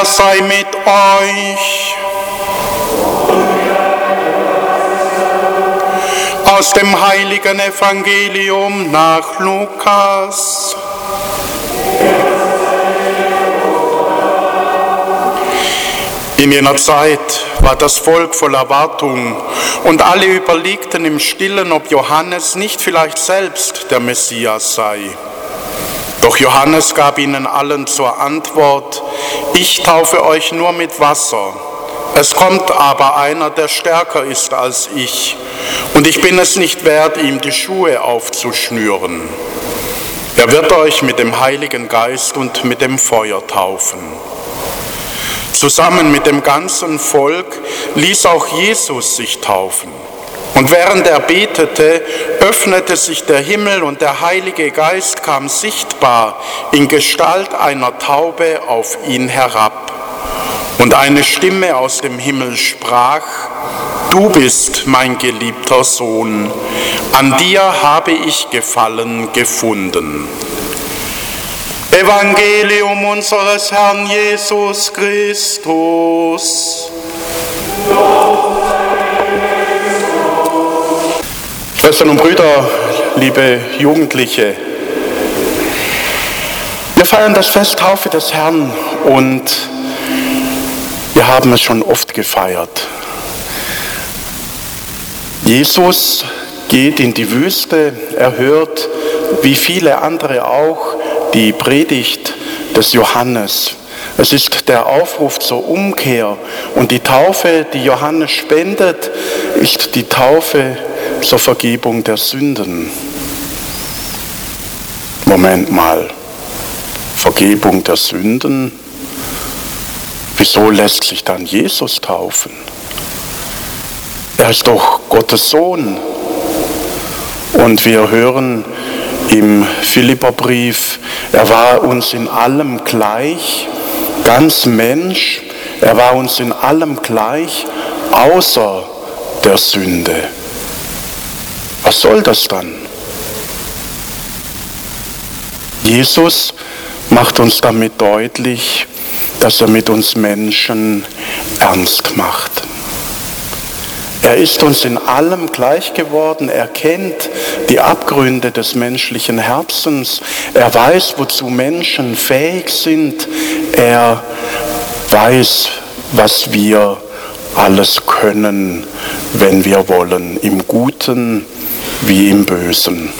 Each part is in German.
Herr sei mit euch. Aus dem heiligen Evangelium nach Lukas. In jener Zeit war das Volk voll Erwartung und alle überlegten im stillen, ob Johannes nicht vielleicht selbst der Messias sei. Doch Johannes gab ihnen allen zur Antwort, ich taufe euch nur mit Wasser. Es kommt aber einer, der stärker ist als ich, und ich bin es nicht wert, ihm die Schuhe aufzuschnüren. Er wird euch mit dem Heiligen Geist und mit dem Feuer taufen. Zusammen mit dem ganzen Volk ließ auch Jesus sich taufen. Und während er betete, öffnete sich der Himmel und der Heilige Geist kam sichtbar in Gestalt einer Taube auf ihn herab. Und eine Stimme aus dem Himmel sprach, Du bist mein geliebter Sohn, an dir habe ich Gefallen gefunden. Evangelium unseres Herrn Jesus Christus. Schwestern und Brüder, liebe Jugendliche, wir feiern das Fest Taufe des Herrn und wir haben es schon oft gefeiert. Jesus geht in die Wüste, er hört, wie viele andere auch, die Predigt des Johannes. Es ist der Aufruf zur Umkehr und die Taufe, die Johannes spendet, ist die Taufe zur Vergebung der Sünden. Moment mal, Vergebung der Sünden? Wieso lässt sich dann Jesus taufen? Er ist doch Gottes Sohn. Und wir hören im Philipperbrief, er war uns in allem gleich, ganz Mensch, er war uns in allem gleich, außer der Sünde. Was soll das dann? Jesus macht uns damit deutlich, dass er mit uns Menschen ernst macht. Er ist uns in allem gleich geworden. Er kennt die Abgründe des menschlichen Herzens. Er weiß, wozu Menschen fähig sind. Er weiß, was wir alles können, wenn wir wollen, im Guten wie im Bösen.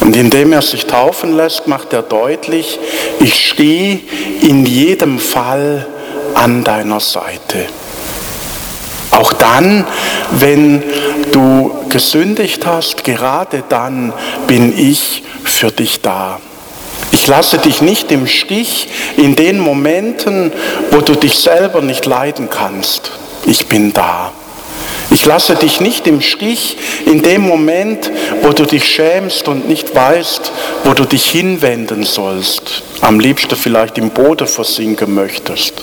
Und indem er sich taufen lässt, macht er deutlich, ich stehe in jedem Fall an deiner Seite. Auch dann, wenn du gesündigt hast, gerade dann bin ich für dich da. Ich lasse dich nicht im Stich in den Momenten, wo du dich selber nicht leiden kannst. Ich bin da. Ich lasse dich nicht im Stich in dem Moment, wo du dich schämst und nicht weißt, wo du dich hinwenden sollst. Am liebsten vielleicht im Boden versinken möchtest.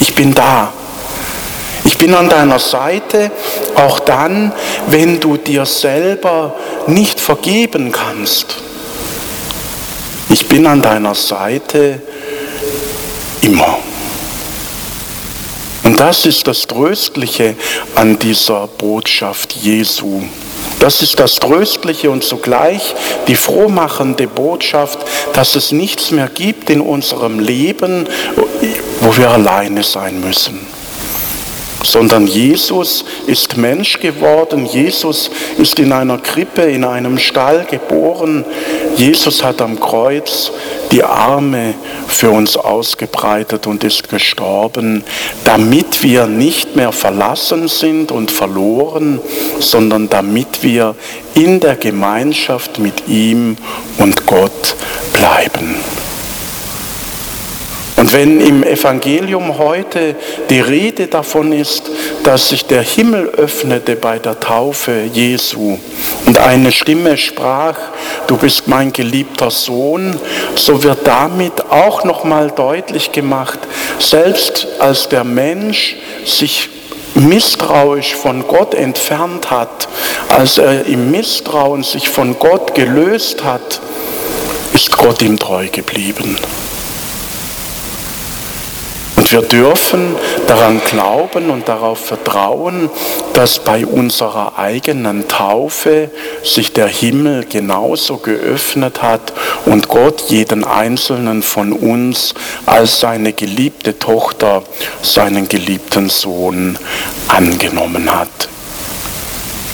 Ich bin da. Ich bin an deiner Seite, auch dann, wenn du dir selber nicht vergeben kannst. Ich bin an deiner Seite immer. Das ist das Tröstliche an dieser Botschaft Jesu. Das ist das Tröstliche und zugleich die frohmachende Botschaft, dass es nichts mehr gibt in unserem Leben, wo wir alleine sein müssen sondern Jesus ist Mensch geworden, Jesus ist in einer Krippe, in einem Stall geboren, Jesus hat am Kreuz die Arme für uns ausgebreitet und ist gestorben, damit wir nicht mehr verlassen sind und verloren, sondern damit wir in der Gemeinschaft mit ihm und Gott bleiben. Wenn im Evangelium heute die Rede davon ist, dass sich der Himmel öffnete bei der Taufe Jesu und eine Stimme sprach, du bist mein geliebter Sohn, so wird damit auch nochmal deutlich gemacht, selbst als der Mensch sich misstrauisch von Gott entfernt hat, als er im Misstrauen sich von Gott gelöst hat, ist Gott ihm treu geblieben. Wir dürfen daran glauben und darauf vertrauen, dass bei unserer eigenen Taufe sich der Himmel genauso geöffnet hat und Gott jeden einzelnen von uns als seine geliebte Tochter, seinen geliebten Sohn angenommen hat.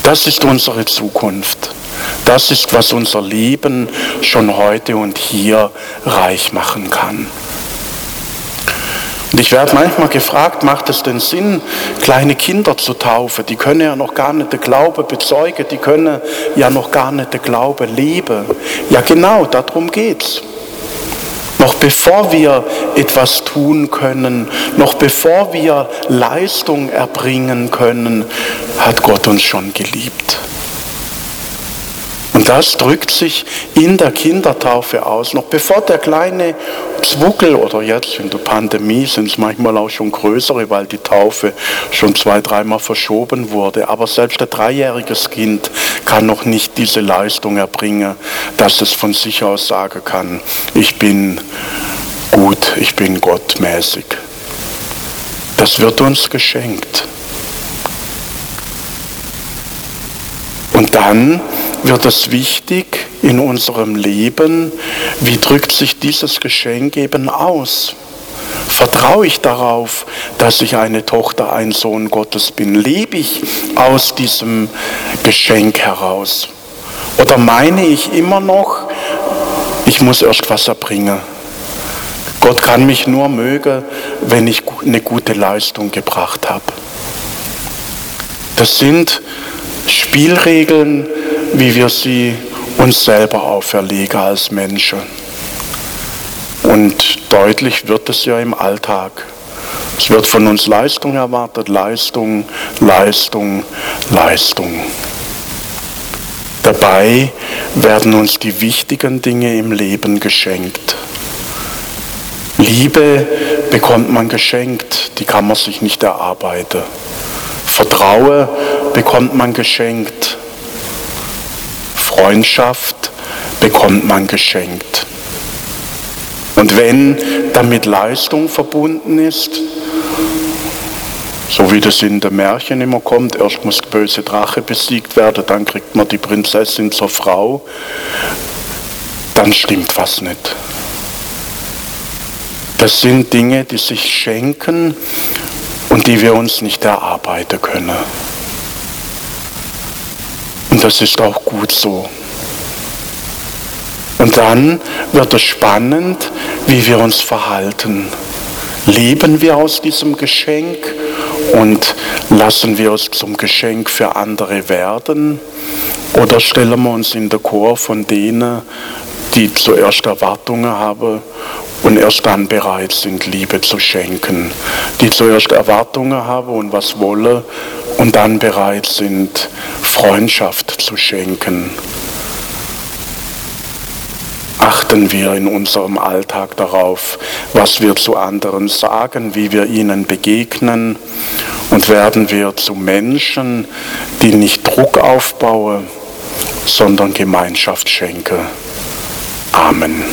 Das ist unsere Zukunft. Das ist, was unser Leben schon heute und hier reich machen kann. Und ich werde manchmal gefragt, macht es denn Sinn, kleine Kinder zu taufen? Die können ja noch gar nicht den Glaube bezeugen, die können ja noch gar nicht den Glaube leben. Ja genau, darum geht's. Noch bevor wir etwas tun können, noch bevor wir Leistung erbringen können, hat Gott uns schon geliebt. Das drückt sich in der Kindertaufe aus. Noch bevor der kleine Zwuckel oder jetzt in der Pandemie sind es manchmal auch schon größere, weil die Taufe schon zwei, dreimal verschoben wurde. Aber selbst ein dreijähriges Kind kann noch nicht diese Leistung erbringen, dass es von sich aus sagen kann, ich bin gut, ich bin gottmäßig. Das wird uns geschenkt. Und dann wird es wichtig in unserem Leben, wie drückt sich dieses Geschenk eben aus? Vertraue ich darauf, dass ich eine Tochter, ein Sohn Gottes bin? Lebe ich aus diesem Geschenk heraus? Oder meine ich immer noch, ich muss erst was erbringen? Gott kann mich nur mögen, wenn ich eine gute Leistung gebracht habe. Das sind Spielregeln, wie wir sie uns selber auferlegen als Menschen. Und deutlich wird es ja im Alltag. Es wird von uns Leistung erwartet, Leistung, Leistung, Leistung. Dabei werden uns die wichtigen Dinge im Leben geschenkt. Liebe bekommt man geschenkt, die kann man sich nicht erarbeiten. Vertrauen bekommt man geschenkt. Freundschaft bekommt man geschenkt. Und wenn damit Leistung verbunden ist, so wie das in der Märchen immer kommt, erst muss der böse Drache besiegt werden, dann kriegt man die Prinzessin zur Frau, dann stimmt was nicht. Das sind Dinge, die sich schenken und die wir uns nicht erarbeiten können. Und das ist auch gut so. Und dann wird es spannend, wie wir uns verhalten. Leben wir aus diesem Geschenk und lassen wir es zum Geschenk für andere werden? Oder stellen wir uns in der Chor von denen, die zuerst Erwartungen haben und erst dann bereit sind, Liebe zu schenken, die zuerst Erwartungen haben und was wollen und dann bereit sind, Freundschaft zu schenken. Achten wir in unserem Alltag darauf, was wir zu anderen sagen, wie wir ihnen begegnen und werden wir zu Menschen, die nicht Druck aufbauen, sondern Gemeinschaft schenken. Amen.